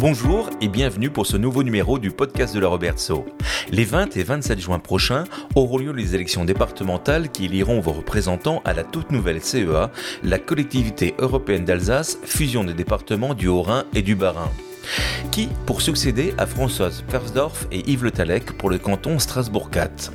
Bonjour et bienvenue pour ce nouveau numéro du podcast de la Robertso. Les 20 et 27 juin prochains auront lieu les élections départementales qui éliront vos représentants à la toute nouvelle CEA, la collectivité européenne d'Alsace, fusion des départements du Haut-Rhin et du Bas-Rhin qui pour succéder à Françoise Persdorf et Yves Le Talec pour le canton Strasbourg 4.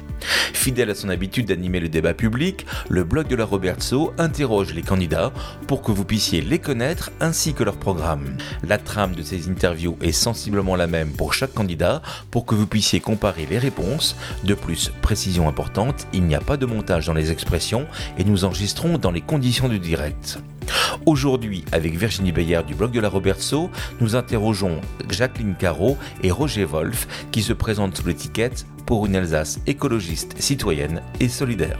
Fidèle à son habitude d'animer le débat public, le blog de la Robertso interroge les candidats pour que vous puissiez les connaître ainsi que leur programme. La trame de ces interviews est sensiblement la même pour chaque candidat pour que vous puissiez comparer les réponses. De plus, précision importante, il n'y a pas de montage dans les expressions et nous enregistrons dans les conditions du direct. Aujourd'hui, avec Virginie Bayard du blog de la Robertso, nous interrogeons Jacqueline Caro et Roger Wolf qui se présentent sous l'étiquette pour une Alsace écologiste, citoyenne et solidaire.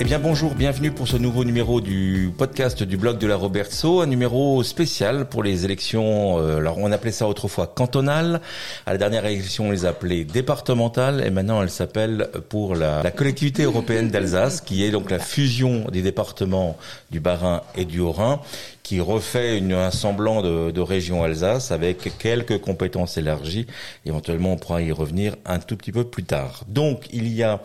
Eh bien bonjour, bienvenue pour ce nouveau numéro du podcast du blog de la Robertso, un numéro spécial pour les élections, euh, alors on appelait ça autrefois cantonales, à la dernière élection on les appelait départementales et maintenant elle s'appelle pour la, la, collectivité européenne d'Alsace qui est donc la fusion des départements du Bas-Rhin et du Haut-Rhin qui refait une, un semblant de, de, région Alsace avec quelques compétences élargies. Éventuellement, on pourra y revenir un tout petit peu plus tard. Donc, il y a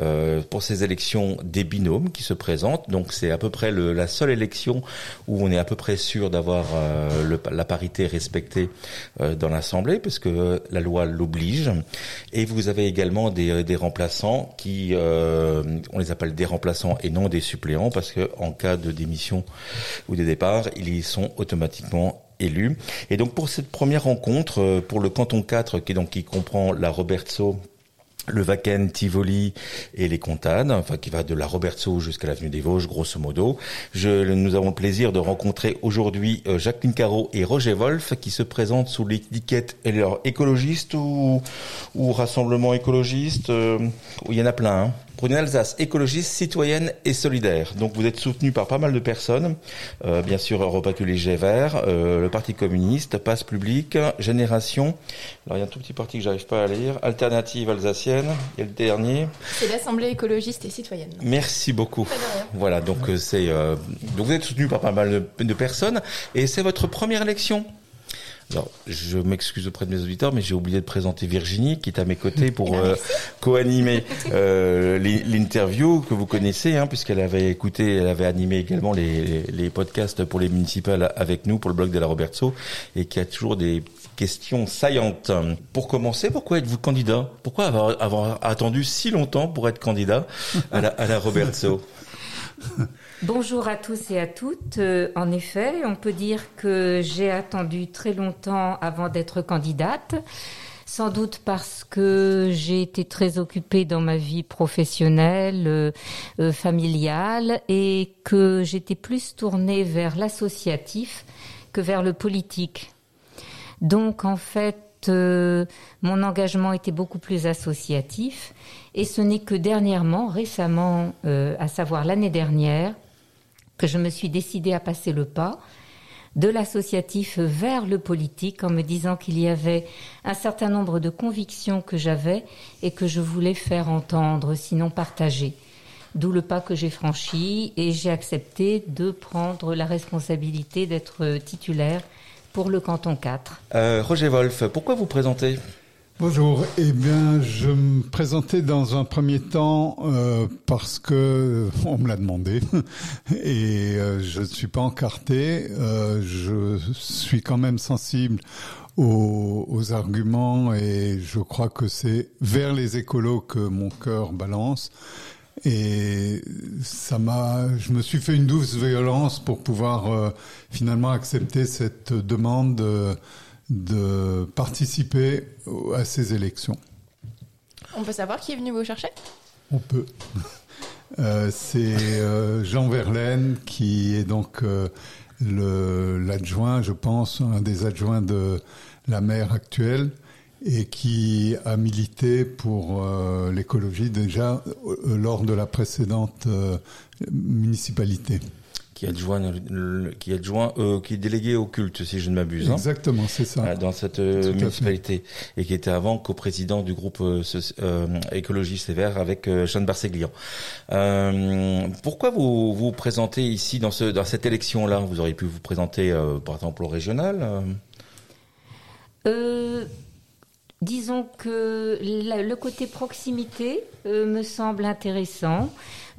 euh, pour ces élections des binômes qui se présentent. Donc, c'est à peu près le, la seule élection où on est à peu près sûr d'avoir euh, la parité respectée euh, dans l'Assemblée, parce que la loi l'oblige. Et vous avez également des, des remplaçants qui, euh, on les appelle des remplaçants et non des suppléants, parce que en cas de démission ou de départ, ils y sont automatiquement élus. Et donc pour cette première rencontre, euh, pour le canton 4, qui, donc, qui comprend la Robertso, le Vaken, Tivoli et les Comtades, enfin qui va de la Robertso jusqu'à l'avenue des Vosges, grosso modo. Nous avons le plaisir de rencontrer aujourd'hui euh, Jacqueline Caro et Roger Wolf qui se présentent sous l'étiquette écologiste ou, ou rassemblement écologiste. Euh, il y en a plein. Hein pour une Alsace écologiste, citoyenne et solidaire. Donc vous êtes soutenu par pas mal de personnes, euh, bien sûr Europa Léger Vert, euh, le Parti communiste, Passe Public, Génération. Alors il y a un tout petit parti que j'arrive pas à lire, Alternative alsacienne. Et le dernier. C'est l'Assemblée écologiste et citoyenne. Merci beaucoup. Voilà, donc euh, c'est euh, donc vous êtes soutenu par pas mal de, de personnes et c'est votre première élection? Alors, je m'excuse auprès de mes auditeurs, mais j'ai oublié de présenter Virginie, qui est à mes côtés pour euh, co-animer euh, l'interview que vous connaissez, hein, puisqu'elle avait écouté, elle avait animé également les, les, podcasts pour les municipales avec nous, pour le blog de la Robertso, et qui a toujours des questions saillantes. Pour commencer, pourquoi êtes-vous candidat? Pourquoi avoir, avoir, attendu si longtemps pour être candidat à la, à la Robertso? Bonjour à tous et à toutes. Euh, en effet, on peut dire que j'ai attendu très longtemps avant d'être candidate. Sans doute parce que j'ai été très occupée dans ma vie professionnelle, euh, euh, familiale, et que j'étais plus tournée vers l'associatif que vers le politique. Donc en fait, mon engagement était beaucoup plus associatif, et ce n'est que dernièrement, récemment, à savoir l'année dernière, que je me suis décidée à passer le pas de l'associatif vers le politique en me disant qu'il y avait un certain nombre de convictions que j'avais et que je voulais faire entendre, sinon partager. D'où le pas que j'ai franchi et j'ai accepté de prendre la responsabilité d'être titulaire pour le canton 4. Euh, Roger Wolf, pourquoi vous présentez? Bonjour. Eh bien, je me présentais dans un premier temps euh, parce que on me l'a demandé et euh, je ne suis pas encarté. Euh, je suis quand même sensible aux, aux, arguments et je crois que c'est vers les écolos que mon cœur balance. Et ça m'a, je me suis fait une douce violence pour pouvoir euh, finalement accepter cette demande. De, participer à ces élections. On peut savoir qui est venu vous chercher? On peut. Euh, c'est euh, Jean Verlaine qui est donc euh, l'adjoint, je pense, un des adjoints de la maire actuelle et qui a milité pour l'écologie déjà lors de la précédente municipalité qui est adjoint, qui est adjoint, euh, qui est délégué au culte, si je ne m'abuse. Hein. Exactement, c'est ça. Dans cette euh, municipalité et qui était avant co-président du groupe euh, écologiste et vert avec Jeanne Barseglian. pourquoi vous vous présentez ici dans ce dans cette élection là Vous auriez pu vous présenter par exemple au régional. Disons que le côté proximité me semble intéressant.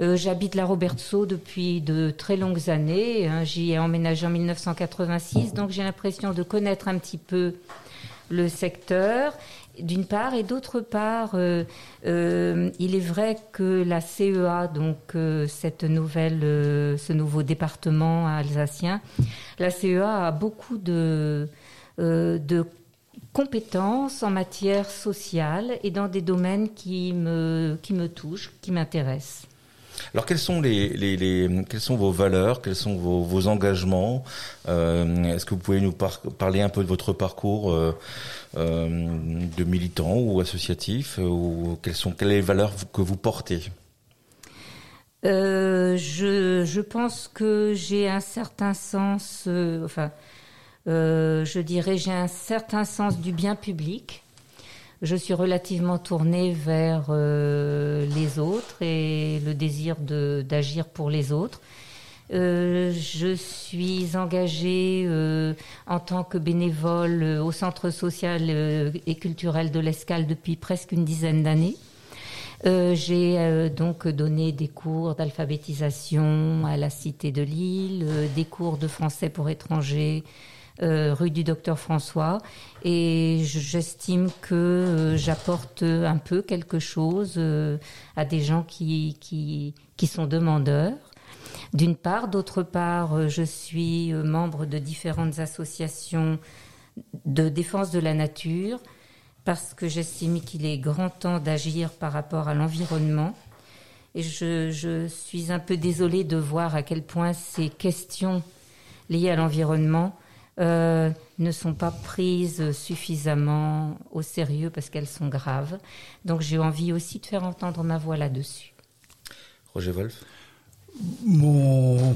Euh, j'habite la Robertso depuis de très longues années. Hein. J'y ai emménagé en 1986, donc j'ai l'impression de connaître un petit peu le secteur d'une part, et d'autre part, euh, euh, il est vrai que la CEA, donc cette nouvelle, ce nouveau département alsacien, la CEA a beaucoup de, de compétences en matière sociale et dans des domaines qui me, qui me touchent, qui m'intéressent. Alors quelles sont les, les, les, quelles sont vos valeurs, quels sont vos, vos engagements euh, Est-ce que vous pouvez nous parler un peu de votre parcours euh, euh, de militant ou associatif ou quelles sont quelles les valeurs que vous portez? Je, je pense que j'ai un certain sens, euh, je dirais j'ai un certain sens du bien public je suis relativement tournée vers euh, les autres et le désir d'agir pour les autres. Euh, je suis engagée euh, en tant que bénévole au Centre social et culturel de l'Escale depuis presque une dizaine d'années. J'ai donc donné des cours d'alphabétisation à la Cité de Lille, des cours de français pour étrangers euh, rue du Docteur François. Et j'estime que euh, j'apporte un peu quelque chose euh, à des gens qui, qui, qui sont demandeurs. D'une part, d'autre part, je suis membre de différentes associations de défense de la nature parce que j'estime qu'il est grand temps d'agir par rapport à l'environnement. Et je, je, suis un peu désolée de voir à quel point ces questions liées à l'environnement euh, ne sont pas prises suffisamment au sérieux parce qu'elles sont graves. Donc j'ai envie aussi de faire entendre ma voix là-dessus. Roger Wolf Mon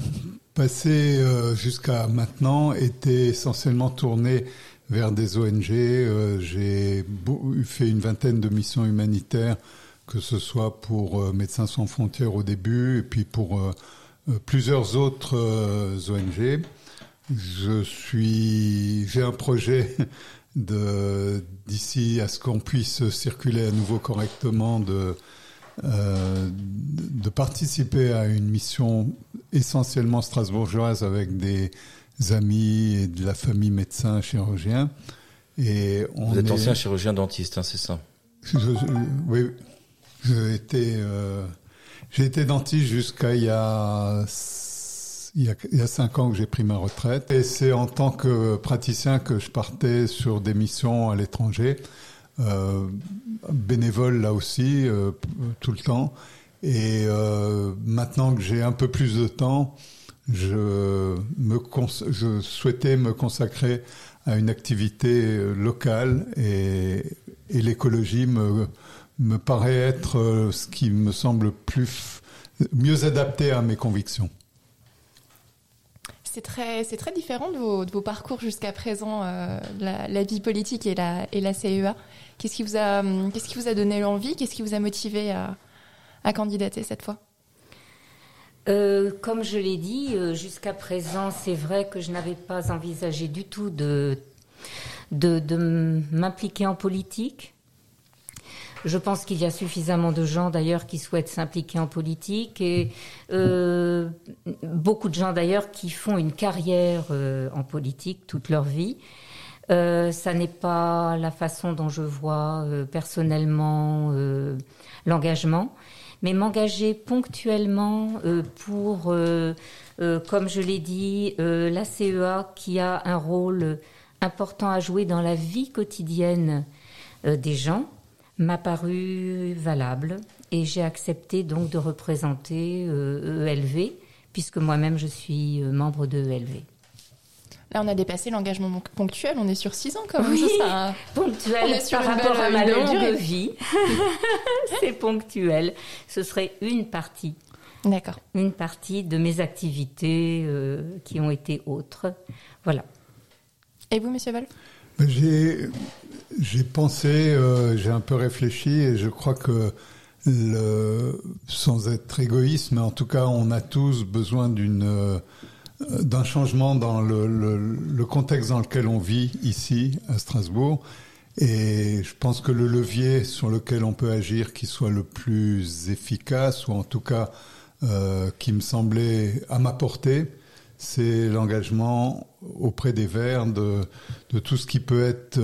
passé euh, jusqu'à maintenant était essentiellement tourné vers des ONG. Euh, j'ai fait une vingtaine de missions humanitaires, que ce soit pour Médecins sans frontières au début et puis pour plusieurs autres ONG. Je suis, j'ai un projet de d'ici à ce qu'on puisse circuler à nouveau correctement de euh, de participer à une mission essentiellement strasbourgeoise avec des amis et de la famille médecin chirurgien. Et on Vous êtes ancien chirurgien dentiste, hein, c'est ça? Oui, j'ai été, euh, j'ai été dentiste jusqu'à il y a il y, a, il y a cinq ans que j'ai pris ma retraite et c'est en tant que praticien que je partais sur des missions à l'étranger, euh, bénévole là aussi euh, tout le temps. Et euh, maintenant que j'ai un peu plus de temps, je, me je souhaitais me consacrer à une activité locale et, et l'écologie me, me paraît être ce qui me semble plus mieux adapté à mes convictions c'est très, c'est très différent de vos, parcours jusqu'à présent, euh, la, vie politique et la, CEA. Qu'est-ce qui vous a, qu'est-ce qui vous a donné l'envie? Qu'est-ce qui vous a motivé à, candidater cette fois? Euh, comme je l'ai dit, euh, jusqu'à présent, c'est vrai que je n'avais pas envisagé du tout de m'impliquer en politique. Je pense qu'il y a suffisamment de gens d'ailleurs qui souhaitent s'impliquer en politique et euh, beaucoup de gens d'ailleurs qui font une carrière euh, en politique toute leur vie. Euh, ça n'est pas la façon dont je vois euh, personnellement euh, l'engagement, mais m'engager ponctuellement pour, comme je l'ai dit, la CEA qui a un rôle important à jouer dans la vie quotidienne des gens m'a paru valable et j'ai accepté donc de représenter ELV e puisque moi-même je suis euh, membre de ELV. Là, on a dépassé l'engagement ponctuel, on est sur six ans quand même. Oui, ponctuel par rapport à ma longue vie. C'est ponctuel. Ce serait une partie D'accord. Une partie de mes activités euh, qui ont été autres. Voilà. Et vous, Monsieur Val? J'ai j'ai pensé, euh, j'ai un peu réfléchi et je crois que le, sans être égoïste, mais en tout cas, on a tous besoin d'une euh, d'un changement dans le, contexte dans lequel on vit ici à Strasbourg. Et je pense que le levier sur lequel on peut agir, qui soit le plus efficace, ou en tout cas euh, qui me semblait à ma portée, c'est l'engagement auprès des Verts de, tout ce qui peut être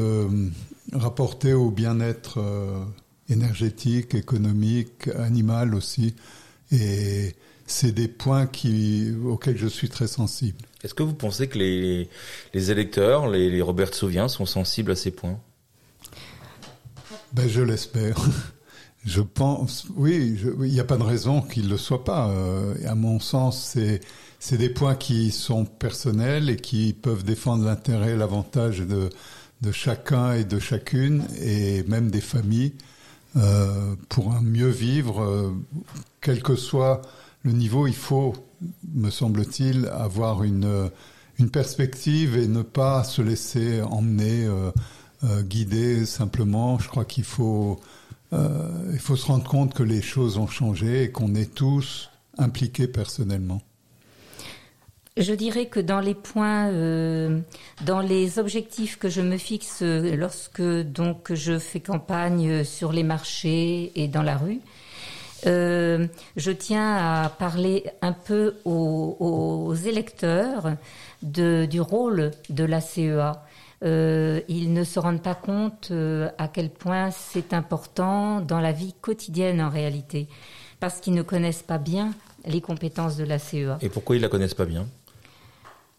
rapporté au bien-être euh, énergétique, économique, animal aussi. Et c'est des points qui, auxquels je suis très sensible. Est-ce que vous pensez que les, les électeurs, les, les Robert Sauviens, sont sensibles à ces points? Ben, Je l'espère. Je pense, oui, il n'y a pas de raison qu'il ne le soit pas. Euh, à mon sens, c'est c'est des points qui sont personnels et qui peuvent défendre l'intérêt, l'avantage de de chacun et de chacune et même des familles euh, pour un mieux vivre, euh, quel que soit le niveau. Il faut, me semble-t-il, avoir une une perspective et ne pas se laisser emmener, euh, euh guider simplement. Je crois qu'il faut il faut se rendre compte que les choses ont changé et qu'on est tous impliqués personnellement. Je dirais que dans les points, euh, dans les objectifs que je me fixe lorsque donc je fais campagne sur les marchés et dans la rue, euh, je tiens à parler un peu aux, électeurs de, du rôle de la CEA euh, ils ne se rendent pas compte à quel point c'est important dans la vie quotidienne en réalité, parce qu'ils ne connaissent pas bien les compétences de la CEA. Et pourquoi ils la connaissent pas bien?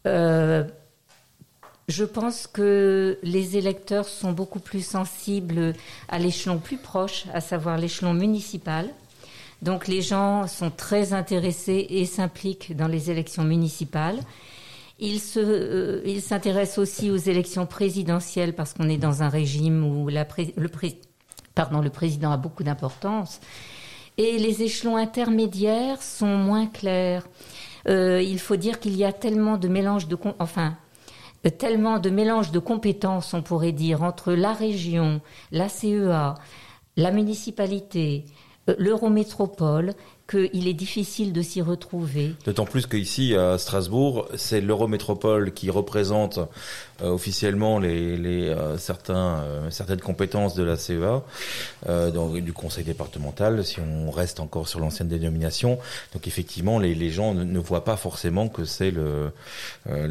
Euh, je pense que les électeurs sont beaucoup plus sensibles à l'échelon plus proche, à savoir l'échelon municipal. Donc les gens sont très intéressés et s'impliquent dans les élections municipales. Il se, euh, il s'intéresse aussi aux élections présidentielles parce qu'on est dans un régime où le président a beaucoup d'importance. Et les échelons intermédiaires sont moins clairs. Euh, il faut dire qu'il y a tellement de mélange de, enfin, euh, tellement de mélange de compétences, on pourrait dire, entre la région, la CEA, la municipalité, euh, l'Eurométropole, qu'il est difficile de s'y retrouver. D'autant plus qu'ici, à Strasbourg, c'est l'Eurométropole qui représente euh, officiellement les, euh, euh, certaines compétences de la CEA, donc, du conseil départemental, si on reste encore sur l'ancienne dénomination. Donc effectivement, les, gens ne, voient pas forcément que c'est le,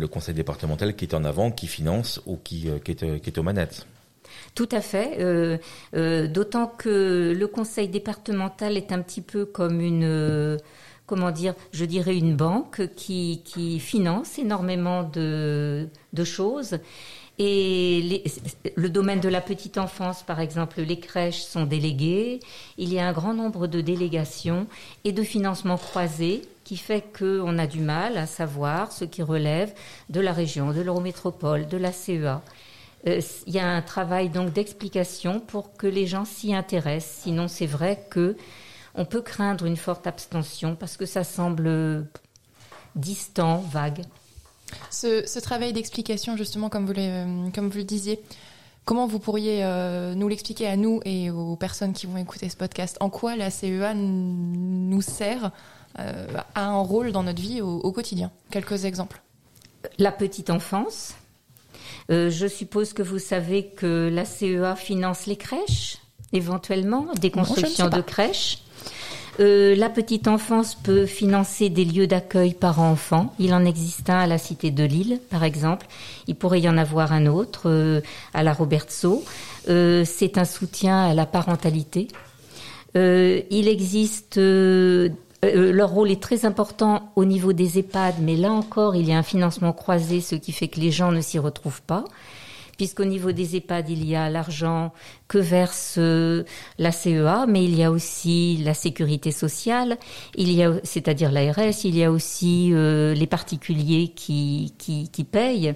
conseil départemental qui est en avant, qui finance ou qui est aux manettes. Tout à fait. Euh, euh, D'autant que le conseil départemental est un petit peu comme une, euh, comment dire, je dirais une banque qui, finance énormément de, de choses. Et le domaine de la petite enfance, par exemple, les crèches sont déléguées. Il y a un grand nombre de délégations et de financements croisés qui fait qu'on a du mal à savoir ce qui relève de la région, de l'Eurométropole, de la CEA. Euh, il y a un travail donc d'explication pour que les gens s'y intéressent. Sinon, c'est vrai que on peut craindre une forte abstention parce que ça semble distant, vague. Ce, ce travail d'explication, justement, comme vous, le, comme vous le disiez, comment vous pourriez euh, nous l'expliquer à nous et aux personnes qui vont écouter ce podcast? En quoi la CEA nous sert euh, à un rôle dans notre vie au, au quotidien? Quelques exemples. La petite enfance, euh, je suppose que vous savez que la CEA finance les crèches, éventuellement, des constructions de crèches. Euh, la petite enfance peut financer des lieux d'accueil par enfant. Il en existe un à la cité de Lille, par exemple. Il pourrait y en avoir un autre euh, à la Robertso. Euh, c'est un soutien à la parentalité. Euh, il existe euh, leur rôle est très important au niveau des EHPAD, mais là encore, il y a un financement croisé, ce qui fait que les gens ne s'y retrouvent pas. Puisqu'au niveau des EHPAD, il y a l'argent que verse euh, la CEA, mais il y a aussi la sécurité sociale, il y a, c'est-à-dire l'ARS, il y a aussi euh, les particuliers qui, qui, qui payent.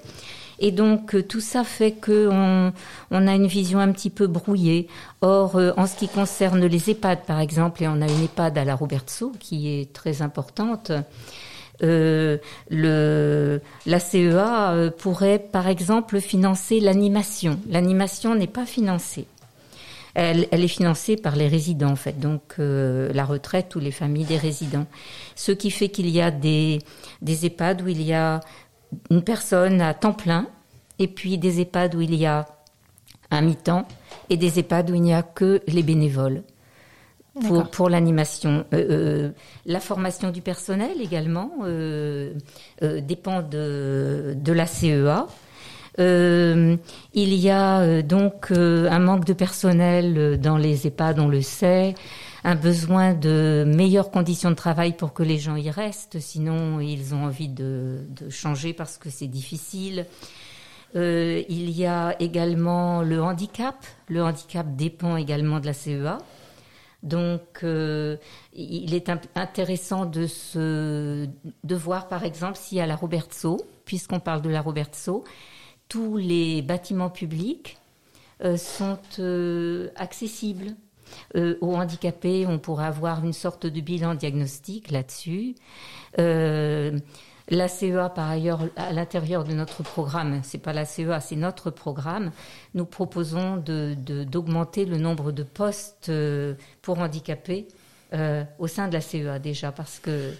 Et donc tout ça fait que on, on, a une vision un petit peu brouillée. Or, en ce qui concerne les EHPAD, par exemple, et on a une EHPAD à la Robertso qui est très importante. Euh, la CEA euh, pourrait, par exemple, financer l'animation. L'animation n'est pas financée. Elle, est financée par les résidents, en fait, donc euh, la retraite ou les familles des résidents. Ce qui fait qu'il y a des EHPAD où il y a une personne à temps plein, et puis des EHPAD où il y a un mi-temps, et des EHPAD où il n'y a que les bénévoles pour, pour l'animation. Euh, euh, la formation du personnel également euh, euh dépend de, de la CEA. Euh, il y a donc un manque de personnel dans les EHPAD, on le sait, un besoin de meilleures conditions de travail pour que les gens y restent, sinon ils ont envie de, de changer parce que c'est difficile. Euh, il y a également le handicap. Le handicap dépend également de la CEA. Donc, euh, il est intéressant de, se, de voir, par exemple, si à la Robertso, puisqu'on parle de la Robertso, tous les bâtiments publics euh, sont accessibles. Euh, aux handicapés, on pourrait avoir une sorte de bilan diagnostique là-dessus. Euh, la CEA, par ailleurs, à l'intérieur de notre programme, c'est pas la CEA, c'est notre programme, nous proposons d'augmenter de, le nombre de postes euh, pour handicapés au sein de la CEA déjà, parce que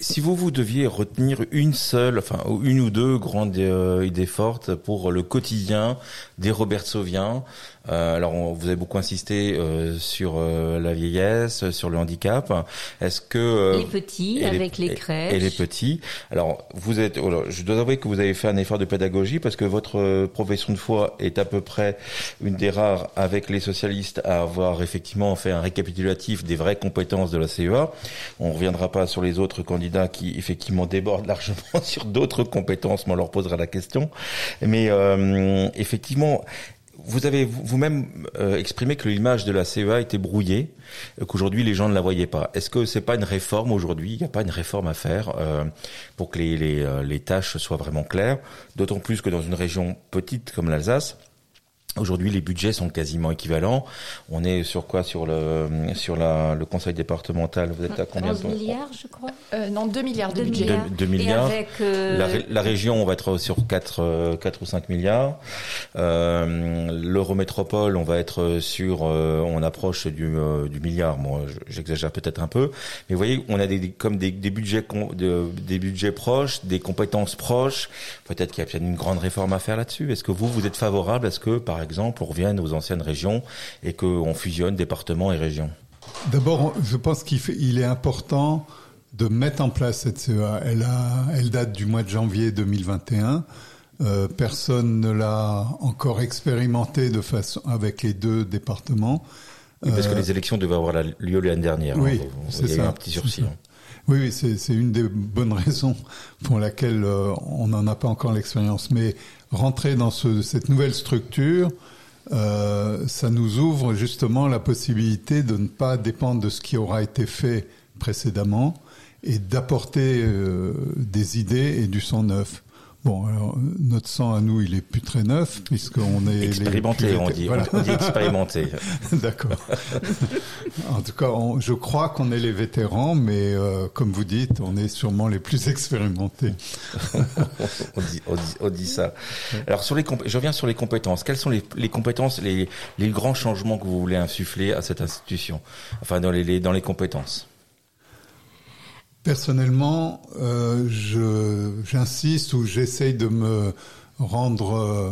si, vous vous deviez retenir une seule, enfin une ou deux grandes idées fortes pour le quotidien des Robert Sauviens, euh, alors vous avez beaucoup insisté euh, sur euh, la vieillesse, sur le handicap. Est-ce que euh, les petits avec les, crèches et, les petits. Alors vous êtes, oh je dois avouer que vous avez fait un effort de pédagogie parce que votre profession de foi est à peu près une des rares avec les socialistes à avoir effectivement fait un récapitulatif des vraies compétences de la CEA. On reviendra pas sur les autres candidats qui effectivement débordent largement sur d'autres compétences, mais on leur posera la question. Mais effectivement, vous avez vous-même euh, exprimé que l'image de la CEA était brouillée, euh, qu'aujourd'hui les gens ne la voyaient pas. Est-ce que c'est pas une réforme aujourd'hui? Il n'y a pas une réforme à faire euh, pour que les, les, les tâches soient vraiment claires D'autant plus que dans une région petite comme l'Alsace, Aujourd'hui, les budgets sont quasiment équivalents. On est sur quoi? Sur le sur la, le conseil départemental. Vous êtes à combien 11 milliards, je crois. Euh, non, 2 milliards de budget. 2, milliards. Avec, euh... la, la, région, on va être sur 4 4 ou 5 milliards. Euh, L'Eurométropole, on va être sur euh, on approche du, euh, du milliard. Moi, j'exagère peut-être un peu, mais vous voyez, on a des comme des, des budgets de, des budgets proches, des compétences proches. Peut-être qu'il y a une grande réforme à faire là-dessus. Est-ce que vous vous êtes favorable à ce que par par exemple, on revienne aux anciennes régions et qu'on fusionne départements et régions D'abord, je pense qu'il est important de mettre en place cette CEA. Elle, a, elle date du mois de janvier 2021. Euh, personne ne l'a encore expérimenté de façon avec les deux départements. Oui, parce que euh, les élections devaient avoir lieu l'année dernière. Hein. Oui, c'est ça. un petit sursis. Hein. Oui, oui c'est une des bonnes raisons pour laquelle euh, on n'en a pas encore l'expérience. Mais rentrer dans ce, cette nouvelle structure, euh, ça nous ouvre justement la possibilité de ne pas dépendre de ce qui aura été fait précédemment et d'apporter euh, des idées et du sang neuf. Bon, alors, notre sang à nous, il est plus très neuf puisqu'on est expérimenté. on dit, voilà. on dit expérimenté. D'accord. en tout cas, on, je crois qu'on est les vétérans, mais euh, comme vous dites, on est sûrement les plus expérimentés. on, dit, on, dit, on, dit, ça. Alors sur les, je reviens sur les compétences. Quelles sont les, les compétences, les, les grands changements que vous voulez insuffler à cette institution, enfin dans les, dans les compétences? Personnellement, euh, j'insiste ou j'essaye de me rendre euh,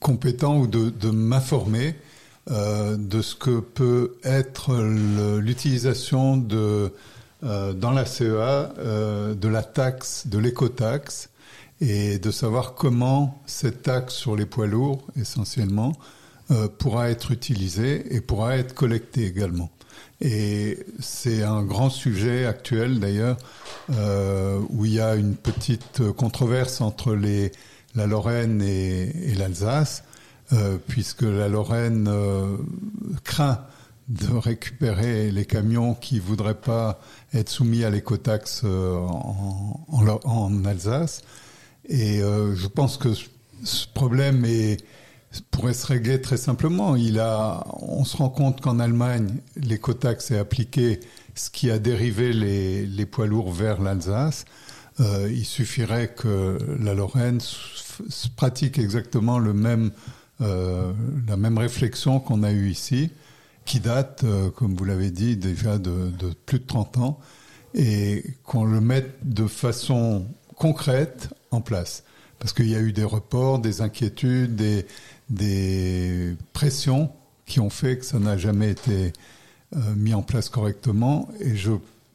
compétent ou de, m'informer euh, de ce que peut être l'utilisation de euh, dans la CEA de la taxe, de l'écotaxe, et de savoir comment cette taxe sur les poids lourds, essentiellement, pourra être utilisée et pourra être collectée également. Et c'est un grand sujet actuel d'ailleurs, euh, où il y a une petite controverse entre la Lorraine et, l'Alsace, euh, puisque la Lorraine euh, craint de récupérer les camions qui voudraient pas être soumis à l'écotaxe en, en, Alsace. Et je pense que ce problème est, pourrait se régler très simplement. Il a, on se rend compte qu'en Allemagne, l'écotaxe est appliqué, ce qui a dérivé les, les poids lourds vers l'Alsace. Euh, il suffirait que la Lorraine pratique exactement le même, euh, la même réflexion qu'on a eue ici, qui date, euh, comme vous l'avez dit, déjà de, de, plus de 30 ans, et qu'on le mette de façon concrète en place. Parce qu'il y a eu des reports, des inquiétudes, des, des pressions qui ont fait que ça n'a jamais été euh, mis en place correctement. Et je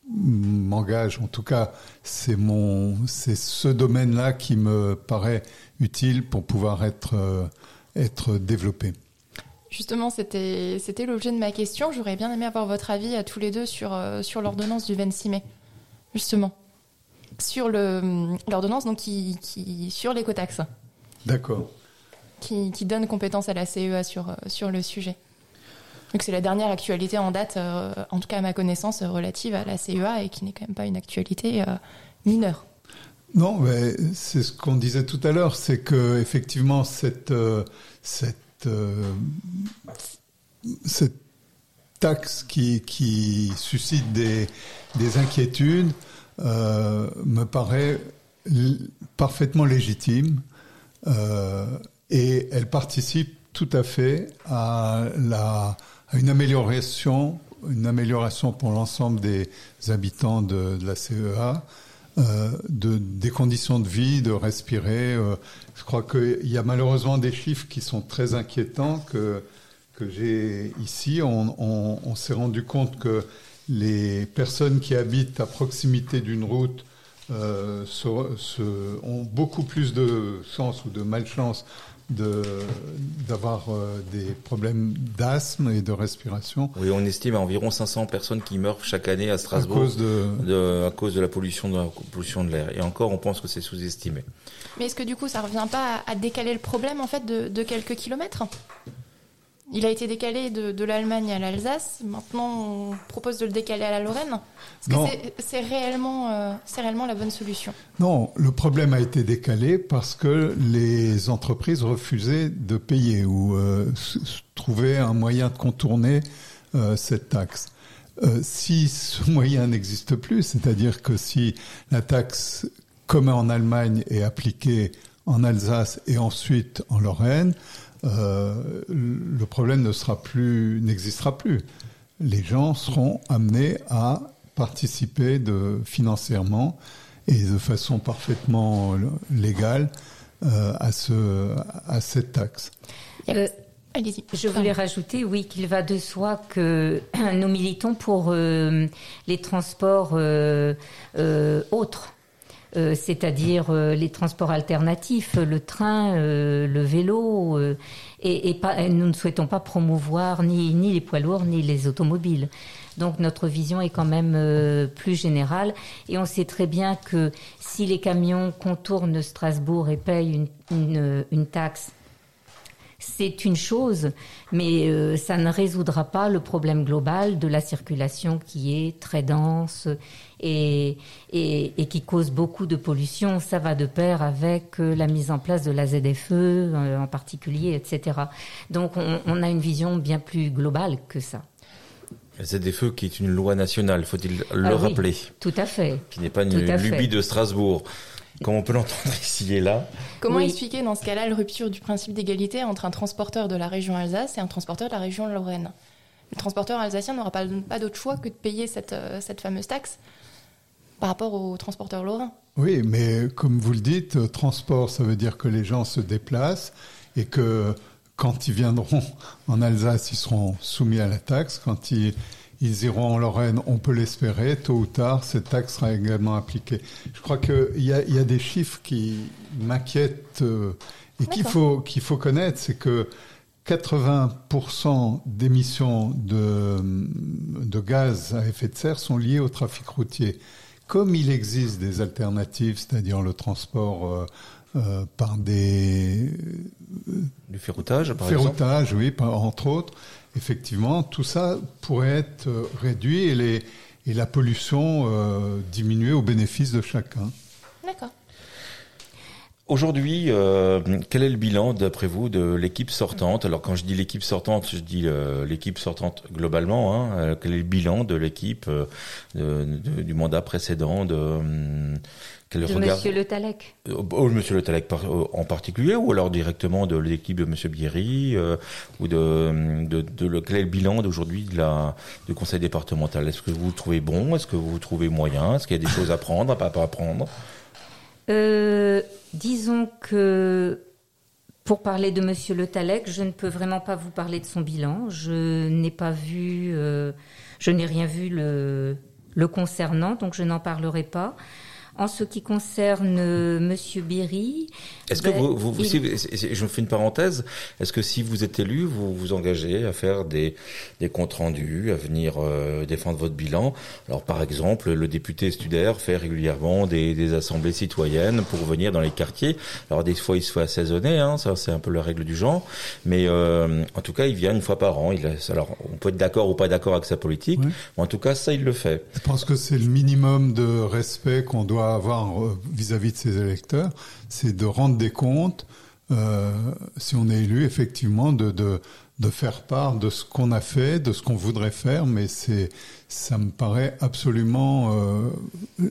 m'engage, en tout cas, c'est mon, c'est ce domaine-là qui me paraît utile pour pouvoir être, euh, être développé. Justement, c'était, c'était l'objet de ma question. J'aurais bien aimé avoir votre avis à tous les deux sur, euh, sur l'ordonnance du 26 mai. Justement. Sur le, l'ordonnance donc, qui, qui, sur l'écotaxe. D'accord qui, donne compétence à la CEA sur, euh, sur le sujet. Donc c'est la dernière actualité en date, euh, en tout cas à ma connaissance, relative à la CEA et qui n'est quand même pas une actualité euh, mineure. Non, mais c'est ce qu'on disait tout à l'heure, c'est que effectivement cette cette cette taxe qui qui suscite des des inquiétudes me paraît parfaitement légitime. Et elle participe tout à fait à, une amélioration, une amélioration pour l'ensemble des habitants de, la CEA. Euh, de, des conditions de vie, de respirer. Euh, je crois qu'il y a malheureusement des chiffres qui sont très inquiétants que, que j'ai ici. On, s'est rendu compte que les personnes qui habitent à proximité d'une route euh, ont beaucoup plus de chance ou de malchance d'avoir euh, des problèmes d'asthme et de respiration. Oui, on estime à environ 500 personnes qui meurent chaque année à Strasbourg à cause de, à cause de la pollution de la pollution de l'air. Et encore, on pense que c'est sous-estimé. Mais est-ce que du coup, ça revient pas à, décaler le problème en fait de, de quelques kilomètres? Il a été décalé de, l'Allemagne à l'Alsace. Maintenant, on propose de le décaler à la Lorraine. Est-ce que c'est réellement, euh, réellement la bonne solution? Non, le problème a été décalé parce que les entreprises refusaient de payer ou euh, trouvaient un moyen de contourner euh, cette taxe. si ce moyen n'existe plus, c'est-à-dire que si la taxe, comme en Allemagne, est appliquée en Alsace et ensuite en Lorraine, euh, le problème ne sera plus, n'existera plus. Les gens seront amenés à participer de, financièrement et de façon parfaitement légale euh, à, ce, à cette taxe. Euh, je voulais rajouter, oui, qu'il va de soi que nous militons pour les transports autres euh, c'est-à-dire euh, les transports alternatifs, le train, euh, le vélo, et, nous ne souhaitons pas promouvoir ni, les poids lourds ni les automobiles. Donc notre vision est quand même plus générale et on sait très bien que si les camions contournent Strasbourg et payent une, taxe c'est une chose, mais euh, ça ne résoudra pas le problème global de la circulation qui est très dense et, et, qui cause beaucoup de pollution. Ça va de pair avec euh, la mise en place de la ZFE euh, en particulier, etc. Donc on, a une vision bien plus globale que ça. La ZFE qui est une loi nationale, faut-il le ah rappeler? Tout à fait. Qui n'est pas une lubie de Strasbourg comme on peut l'entendre ici et là. Comment expliquer dans ce cas-là la rupture du principe d'égalité entre un transporteur de la région Alsace et un transporteur de la région Lorraine? Le transporteur alsacien n'aura pas, pas d'autre choix que de payer cette, euh, cette fameuse taxe par rapport au transporteur lorrain. Oui, mais comme vous le dites, euh, transport, ça veut dire que les gens se déplacent et que quand ils viendront en Alsace, ils seront soumis à la taxe. Quand ils ils iront en Lorraine, on peut l'espérer, tôt ou tard, cette taxe sera également appliquée. Je crois qu'il y a, y a des chiffres qui m'inquiètent euh, et qu'il faut, qu'il faut connaître, c'est que 80% d'émissions de, de gaz à effet de serre sont liées au trafic routier. Comme il existe des alternatives, c'est-à-dire le transport euh, euh par des... du ferroutage, par ferroutage, oui, entre autres, effectivement, tout ça pourrait être euh, réduit et, les, et la pollution euh, diminuer au bénéfice de chacun. D'accord. Aujourd'hui, euh, quel est le bilan, d'après vous, de l'équipe sortante? Alors, quand je dis l'équipe sortante, je dis euh, l'équipe sortante globalement. Hein, euh, quel est le bilan de l'équipe du mandat précédent de, quel de regard Monsieur Le Talec. Oh, Monsieur Le Talec en particulier, ou alors directement de l'équipe de Monsieur Bierry, ou de, de, de, quel est le bilan d'aujourd'hui de la du Conseil départemental? Est-ce que vous trouvez bon? Est-ce que vous trouvez moyen? Est-ce qu'il y a des choses à prendre, à pas à prendre? Euh, disons que pour parler de Monsieur Le Talec, je ne peux vraiment pas vous parler de son bilan. Je n'ai pas vu, euh, je n'ai rien vu le, le concernant, donc je n'en parlerai pas. En ce qui concerne euh, Monsieur Berry, est-ce que ben, vous, vous, si, je me fais une parenthèse, est-ce que si vous êtes élu, vous vous engagez à faire des, des comptes rendus, à venir euh, défendre votre bilan? Alors par exemple, le député Studer fait régulièrement des, des, assemblées citoyennes pour venir dans les quartiers. Alors des fois, il se fait assaisonner, hein, ça c'est un peu la règle du genre, mais euh, en tout cas, il vient une fois par an. Il alors on peut être d'accord ou pas d'accord avec sa politique, mais en tout cas, ça il le fait. Je pense que c'est le minimum de respect qu'on doit avoir euh, vis-à-vis de ses électeurs, c'est de rendre des comptes, euh, si on est élu, effectivement, de, de, de faire part de ce qu'on a fait, de ce qu'on voudrait faire, mais c'est, ça me paraît absolument euh,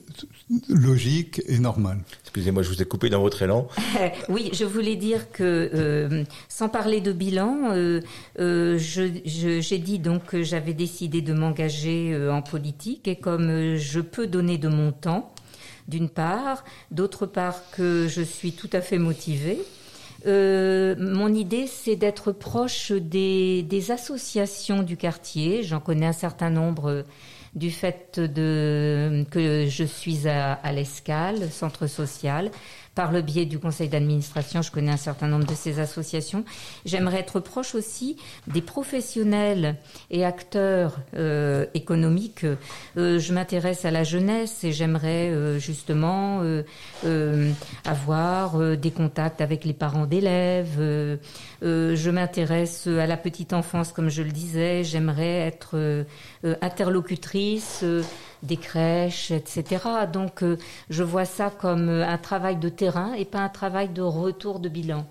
logique et normal. Excusez-moi, je vous ai coupé dans votre élan. oui, je voulais dire que, euh, sans parler de bilan, euh, euh j'ai dit donc que j'avais décidé de m'engager en politique et comme je peux donner de mon temps, d'une part, d'autre part que je suis tout à fait motivée. Euh, mon idée, c'est d'être proche des, associations du quartier. J'en connais un certain nombre du fait de, que je suis à, à l'Escale, centre social, par le biais du conseil d'administration, je connais un certain nombre de ces associations. J'aimerais être proche aussi des professionnels et acteurs euh, économiques. Euh, je m'intéresse à la jeunesse et j'aimerais euh, justement avoir des contacts avec les parents d'élèves. je m'intéresse à la petite enfance, comme je le disais. J'aimerais être interlocutrice des crèches, etc. Donc euh, je vois ça comme euh, un travail de terrain et pas un travail de retour de bilan.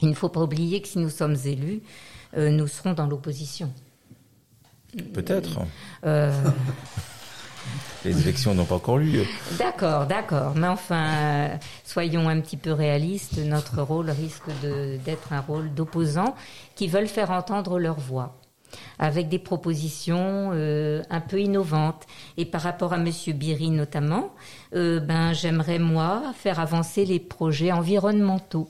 Il ne faut pas oublier que si nous sommes élus, euh, nous serons dans l'opposition. Peut-être. Les élections n'ont pas encore lieu. D'accord, d'accord. Mais enfin, soyons un petit peu réalistes. Notre rôle risque d'être un rôle d'opposants qui veulent faire entendre leur voix avec des propositions euh, un peu innovantes. Et par rapport à Monsieur Biry notamment, euh, ben j'aimerais moi faire avancer les projets environnementaux.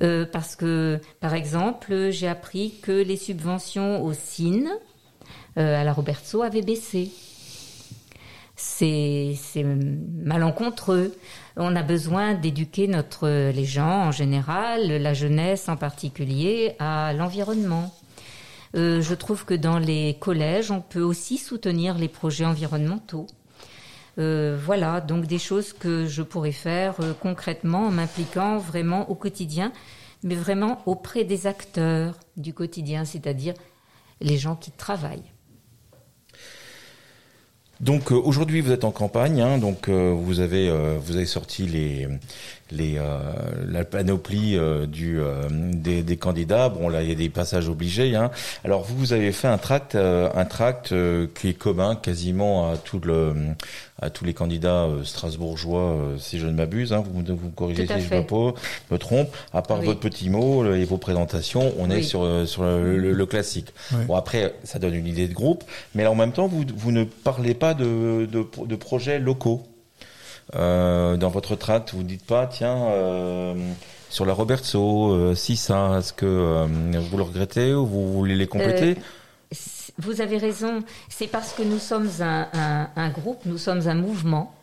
Euh, parce que, par exemple, j'ai appris que les subventions au CIN à la Robertso avaient baissé. C'est malencontreux. On a besoin d'éduquer notre les gens en général, la jeunesse en particulier, à l'environnement. Euh, je trouve que dans les collèges, on peut aussi soutenir les projets environnementaux. Euh, voilà, donc des choses que je pourrais faire euh, concrètement en m'impliquant vraiment au quotidien, mais vraiment auprès des acteurs du quotidien, c'est-à-dire les gens qui travaillent. Donc aujourd'hui vous êtes en campagne, hein, donc vous avez vous avez sorti les les, euh, la panoplie euh, du, euh, des, des, candidats. Bon, là, il y a des passages obligés. Hein. Alors, vous, vous avez fait un tract, un tract qui est commun quasiment à tout le, à tous les candidats strasbourgeois, si je ne m'abuse. Hein. Vous, vous me corrigez si je me, me, trompe. À part votre petit mot et vos présentations, on est sur, sur le, le, classique. Bon, après, ça donne une idée de groupe, mais en même temps, vous, vous ne parlez pas de, de, de projets locaux. Euh, dans votre tract, vous dites pas, tiens, euh, sur la Robertso, euh, si ça, est-ce que euh, vous le regrettez ou vous voulez les compléter Vous avez raison. C'est parce que nous sommes un, groupe, nous sommes un mouvement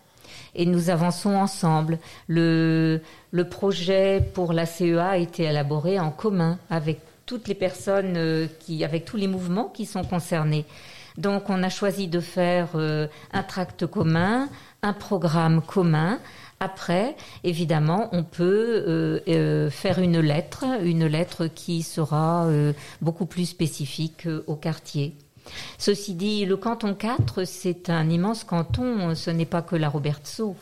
et nous avançons ensemble. Le, le projet pour la CEA a été élaboré en commun avec toutes les personnes qui, avec tous les mouvements qui sont concernés. Donc on a choisi de faire un tract commun, un programme commun. Après, évidemment, on peut euh, euh, faire une lettre, une lettre qui sera euh, beaucoup plus spécifique au quartier. Ceci dit, le canton 4, c'est un immense canton, ce n'est pas que la Robertso.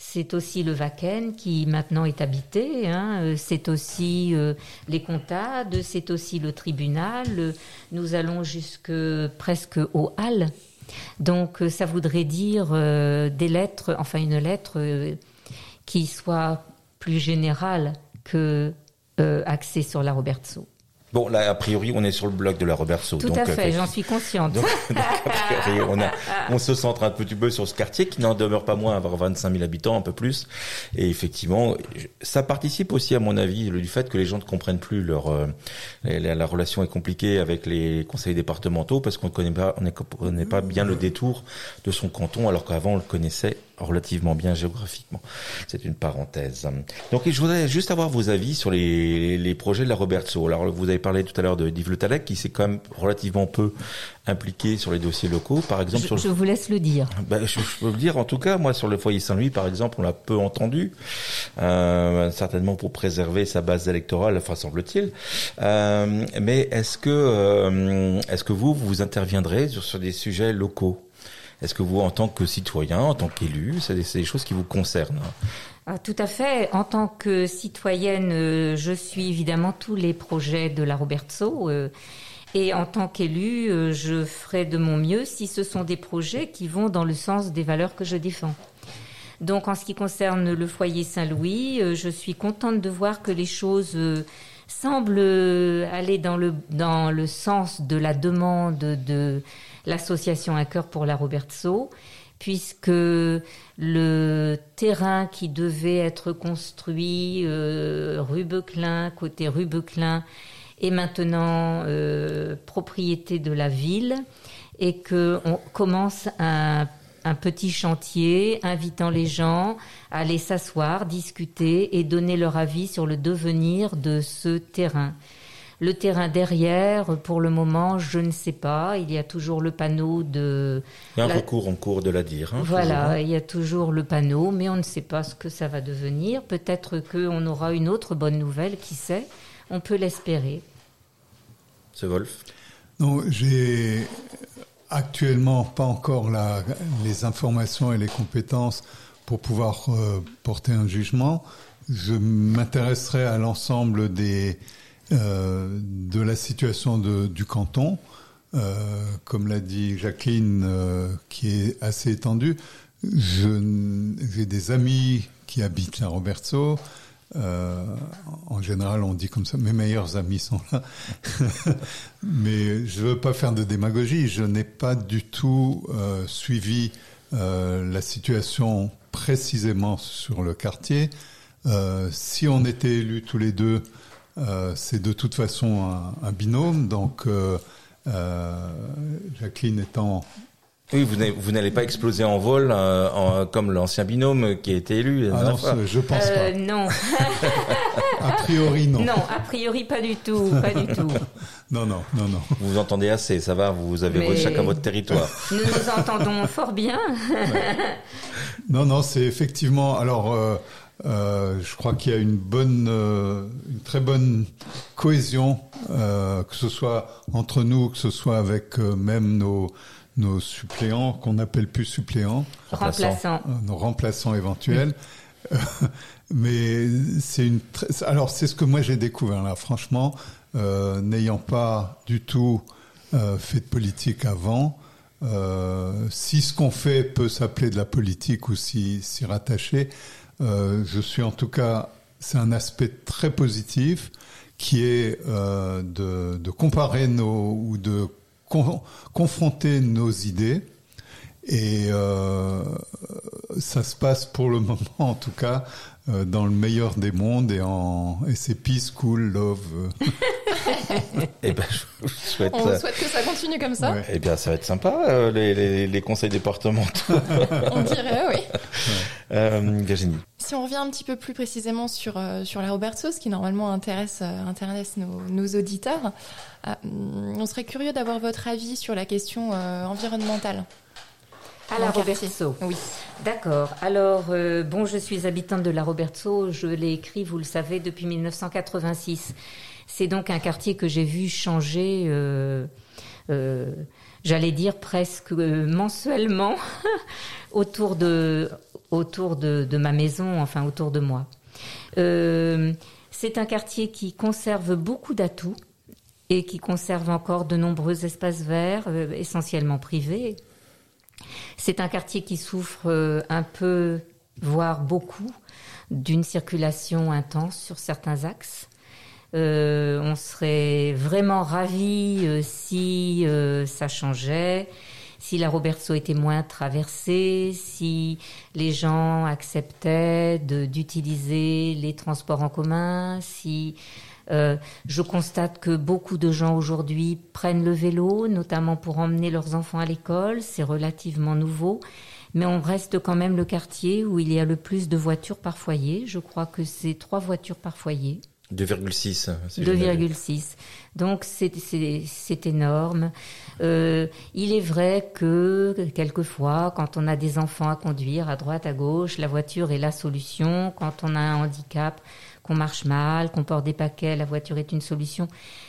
C'est aussi le Vaken qui maintenant est habité. Hein. C'est aussi les comptades. C'est aussi le tribunal. Nous allons jusque presque aux halles. Donc ça voudrait dire des lettres, enfin une lettre qui soit plus générale que axée sur la Robertso. Bon, là, a priori, on est sur le bloc de la Robertso. Tout à fait, j'en suis consciente. Donc, a priori, on, a, on se centre un petit peu sur ce quartier qui n'en demeure pas moins à avoir 25 000 habitants, un peu plus. Et effectivement, ça participe aussi, à mon avis, du fait que les gens ne comprennent plus leur... Euh, la, relation est compliquée avec les conseils départementaux parce qu'on ne connaît pas, on ne connaît pas bien le détour de son canton, alors qu'avant, on le connaissait relativement bien géographiquement. C'est une parenthèse. Donc je voudrais juste avoir vos avis sur les, les projets de la Robertso. Alors vous avez parlé tout à l'heure de Yves Le Talec qui s'est quand même relativement peu impliqué sur les dossiers locaux. Par exemple, je, je vous laisse le dire. Ben, je, peux le dire en tout cas. Moi, sur le foyer Saint-Louis, par exemple, on l'a peu entendu, euh, certainement pour préserver sa base électorale, enfin semble-t-il. Euh, mais est-ce que euh, est-ce que vous vous interviendrez sur, sur des sujets locaux? Est-ce que vous, en tant que citoyen, en tant qu'élu, c'est des, choses qui vous concernent ah, Tout à fait. En tant que citoyenne, euh, je suis évidemment tous les projets de la Robertso. Euh, et en tant qu'élu, euh, je ferai de mon mieux si ce sont des projets qui vont dans le sens des valeurs que je défends. Donc en ce qui concerne le foyer Saint-Louis, je suis contente de voir que les choses semblent aller dans le, dans le sens de la demande de l'association Un cœur pour la Robertso, puisque le terrain qui devait être construit euh, rue Beuclin, côté rue Beuclin, est maintenant euh, propriété de la ville et qu'on commence un, un petit chantier invitant les gens à aller s'asseoir, discuter et donner leur avis sur le devenir de ce terrain. Le terrain derrière, pour le moment, je ne sais pas. Il y a toujours le panneau de. Il y a un recours en cours de la dire. Hein, voilà, hein. il y a toujours le panneau, mais on ne sait pas ce que ça va devenir. Peut-être qu'on aura une autre bonne nouvelle, qui sait. On peut l'espérer. Ce Wolf? Non, j'ai actuellement pas encore la, les informations et les compétences pour pouvoir euh, porter un jugement. Je m'intéresserai à l'ensemble des euh, de la situation de, du canton, euh, comme l'a dit Jacqueline, euh, qui est assez étendue. J'ai des amis qui habitent la Roberto. En général, on dit comme ça, mes meilleurs amis sont là. Mais je veux pas faire de démagogie. Je n'ai pas du tout suivi la situation précisément sur le quartier. si on était élus tous les deux, euh, c'est de toute façon un, binôme, donc euh, euh, Jacqueline étant oui, vous n'allez pas exploser en vol comme l'ancien binôme qui a été élu. Ah non, je pense pas. Non. a priori, non. Non, a priori, pas du tout, pas du tout. non, non, non, non. Vous vous entendez assez, ça va. Vous avez chacun votre territoire. Nous nous entendons fort bien. Non, non, c'est effectivement. Alors, euh, je crois qu'il y a une bonne, euh, une très bonne cohésion, euh, que ce soit entre nous, que ce soit avec euh, même nos nos suppléants qu'on n'appelle plus suppléants, remplaçants, euh, nos remplaçants éventuels. Mais c'est une, alors c'est ce que moi j'ai découvert là, franchement, n'ayant pas du tout fait de politique avant. si ce qu'on fait peut s'appeler de la politique ou s'y rattacher, euh, je suis en tout cas, c'est un aspect très positif qui est euh, de, de, comparer nos ou de confronter nos idées. Et euh, ça se passe pour le moment, en tout cas, euh, dans le meilleur des mondes et en et c'est peace, cool, love. eh ben, je souhaite. On souhaite que ça continue comme ça. Eh bien, ça va être sympa euh, les, les, les, conseils départementaux. On dirait, oui. Euh, Virginie. Si on revient un petit peu plus précisément sur euh, sur la Roberto, ce qui normalement intéresse intéresse nos, nos auditeurs, on serait curieux d'avoir votre avis sur la question environnementale. À la Roberto. Oui. D'accord. Alors, euh, bon, je suis habitante de la Roberto. Je l'ai écrit, vous le savez, depuis 1986. C'est donc un quartier que j'ai vu changer, euh, euh, j'allais dire presque mensuellement, autour de autour de, ma maison, enfin autour de moi. Euh, c'est un quartier qui conserve beaucoup d'atouts et qui conserve encore de nombreux espaces verts, euh, essentiellement privés. C'est un quartier qui souffre euh, un peu, voire beaucoup, d'une circulation intense sur certains axes. On serait vraiment ravis euh, si ça changeait, si la Roberto était moins traversée, si les gens acceptaient d'utiliser les transports en commun, si je constate que beaucoup de gens aujourd'hui prennent le vélo, notamment pour emmener leurs enfants à l'école. C'est relativement nouveau. Mais on reste quand même le quartier où il y a le plus de voitures par foyer. Je crois que c'est trois voitures par foyer. 2,6. 2,6. Donc c'est énorme. Euh, il est vrai que quelquefois, quand on a des enfants à conduire à droite, à gauche, la voiture est la solution. Quand on a un handicap, qu'on marche mal, qu'on porte des paquets, la voiture est une solution.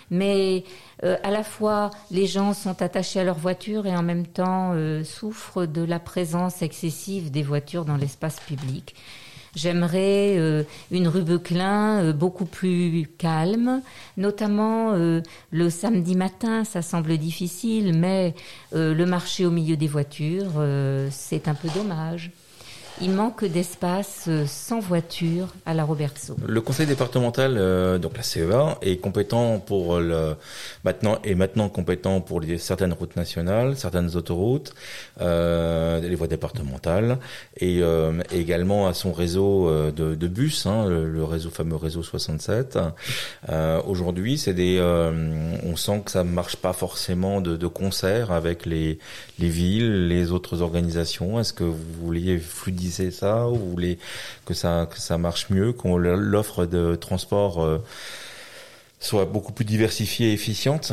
Mais euh, à la fois, les gens sont attachés à leur voiture et en même temps euh, souffrent de la présence excessive des voitures dans l'espace public. J'aimerais euh, une rue Beuclin euh, beaucoup plus calme, notamment euh, le samedi matin, ça semble difficile, mais le marché au milieu des voitures, c'est un peu dommage il manque d'espace euh, sans voiture à la Robertso. Le conseil départemental, euh, donc la CEA, est compétent pour le maintenant est maintenant compétent pour certaines routes nationales, certaines autoroutes, euh, les voies départementales, et également à son réseau de, bus, hein, le, réseau fameux réseau 67. Aujourd'hui, c'est des, on sent que ça marche pas forcément de, concert avec les les villes, les autres organisations. Est-ce que vous vouliez fluidiser ça ou vous voulez que ça, que ça marche mieux, qu'on l'offre de transport euh, soit beaucoup plus diversifiée et efficiente?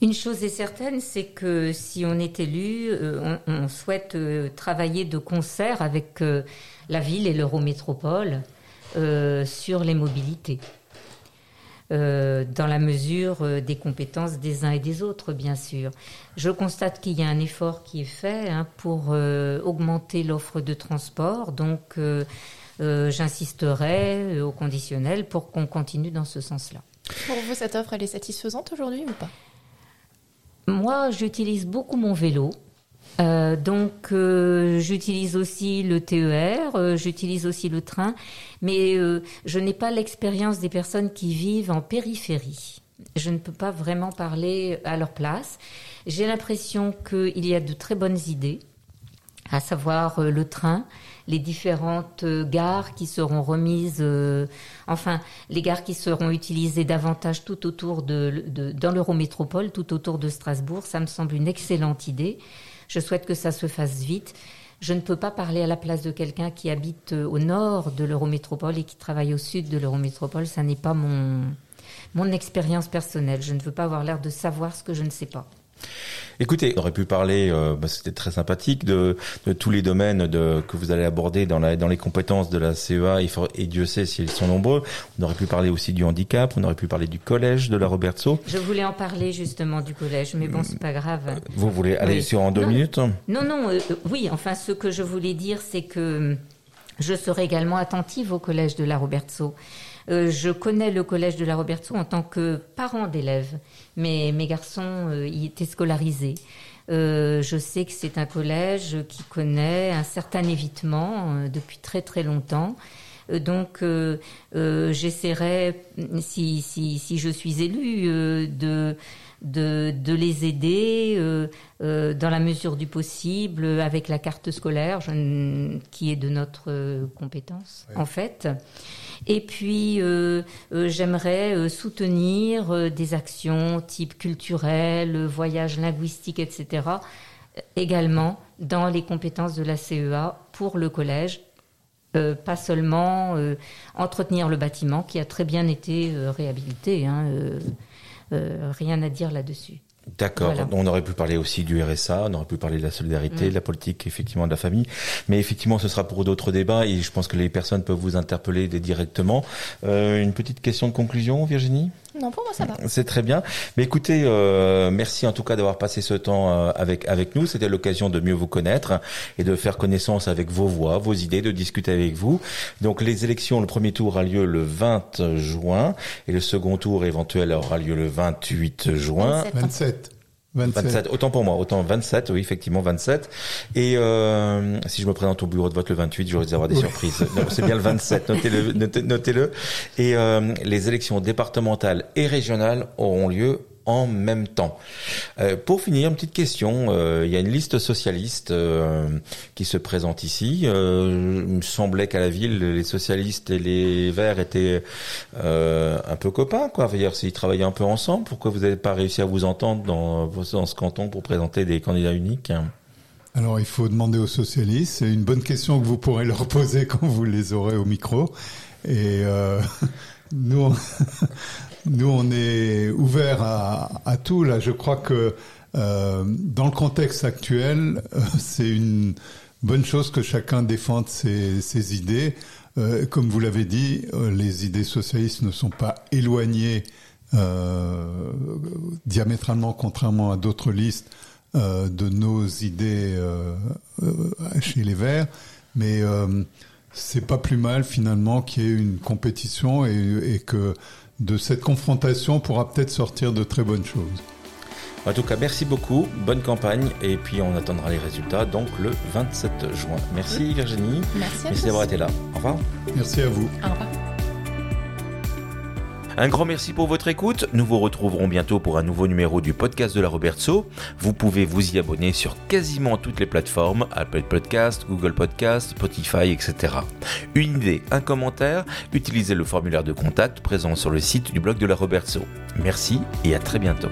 Une chose est certaine, c'est que si on est élu, euh, on, souhaite euh, travailler de concert avec la ville et l'Eurométropole sur les mobilités. Euh, dans la mesure euh, des compétences des uns et des autres, bien sûr. Je constate qu'il y a un effort qui est fait hein, pour euh, augmenter l'offre de transport, donc j'insisterai au conditionnel pour qu'on continue dans ce sens-là. Pour vous, cette offre, elle est satisfaisante aujourd'hui ou pas? Moi, j'utilise beaucoup mon vélo. Euh, donc euh, j'utilise aussi le TER, euh, j'utilise aussi le train, mais je n'ai pas l'expérience des personnes qui vivent en périphérie. Je ne peux pas vraiment parler à leur place. J'ai l'impression qu'il y a de très bonnes idées, à savoir le train, les différentes gares qui seront remises, enfin les gares qui seront utilisées davantage tout autour de, de dans l'Eurométropole, tout autour de Strasbourg. Ça me semble une excellente idée. Je souhaite que ça se fasse vite. Je ne peux pas parler à la place de quelqu'un qui habite euh, au nord de l'Eurométropole et qui travaille au sud de l'Eurométropole. Ça n'est pas mon, mon expérience personnelle. Je ne veux pas avoir l'air de savoir ce que je ne sais pas. Écoutez, on aurait pu parler, euh, bah, c'était très sympathique, de, de, tous les domaines de, que vous allez aborder dans, la, dans les compétences de la CEA, et, et Dieu sait s'ils sont nombreux. On aurait pu parler aussi du handicap, on aurait pu parler du collège de la Robertso. Je voulais en parler justement du collège, mais bon, c'est pas grave. Vous voulez aller sur en deux minutes Non, non, euh, oui, enfin, ce que je voulais dire, c'est que je serai également attentive au collège de la Robertso. Euh, je connais le collège de la Roberto en tant que parent d'élèves. Mais mes garçons euh, y étaient scolarisés. Euh, je sais que c'est un collège qui connaît un certain évitement depuis très très longtemps. Donc, j'essaierai, si, si, si, je suis élue, de, de, de, les aider dans la mesure du possible avec la carte scolaire qui est de notre compétence, en fait. Et puis, euh, euh, j'aimerais euh, soutenir des actions type culturel, voyage linguistique, etc., également dans les compétences de la CEA pour le collège. pas seulement entretenir le bâtiment qui a très bien été réhabilité, hein, rien à dire là-dessus. D'accord. On aurait pu parler aussi du RSA, on aurait pu parler de la solidarité, mm. de la politique, effectivement, de la famille. Mais effectivement, ce sera pour d'autres débats et je pense que les personnes peuvent vous interpeller directement. Euh, une petite question de conclusion, Virginie? Non, pour moi ça va. C'est très bien. Mais écoutez, euh, merci en tout cas d'avoir passé ce temps euh, avec avec nous. C'était l'occasion de mieux vous connaître et de faire connaissance avec vos voix, vos idées, de discuter avec vous. Donc les élections, le premier tour a lieu le 20 juin et le second tour éventuel aura lieu le 28 juin. 27. 27. 27. Autant pour moi, autant 27, oui, effectivement 27. Et euh, si je me présente au bureau de vote le 28, j'aurais avoir des oui. surprises. C'est bien le 27, notez-le. Notez, notez -le. Et euh, les élections départementales et régionales auront lieu en même temps. Euh, pour finir, une petite question. Euh, il y a une liste socialiste euh, qui se présente ici. Il me semblait qu'à la ville, les socialistes et les Verts étaient un peu copains, quoi. Dire, s'ils travaillaient un peu ensemble, pourquoi vous n'avez pas réussi à vous entendre dans, ce canton pour présenter des candidats uniques? Alors, il faut demander aux socialistes. C'est une bonne question que vous pourrez leur poser quand vous les aurez au micro. Et nous, nous, on est ouvert à, tout. Là, je crois que euh, dans le contexte actuel, euh, c'est une bonne chose que chacun défende ses, idées. Euh, comme vous l'avez dit, euh, les idées socialistes ne sont pas éloignées diamétralement, contrairement à d'autres listes, de nos idées chez les Verts. Mais c'est pas plus mal finalement qu'il y ait une compétition et, et que de cette confrontation pourra peut-être sortir de très bonnes choses. En tout cas, merci beaucoup, bonne campagne, et puis on attendra les résultats donc le 27 juin. Merci Virginie. Merci, merci d'avoir été là. Au revoir. Merci à vous. Au revoir. Un grand merci pour votre écoute. Nous vous retrouverons bientôt pour un nouveau numéro du podcast de la Robertso. Vous pouvez vous y abonner sur quasiment toutes les plateformes, Apple Podcast, Google Podcast, Spotify, etc. Une idée, un commentaire, utilisez le formulaire de contact présent sur le site du blog de la Robertso. Merci et à très bientôt.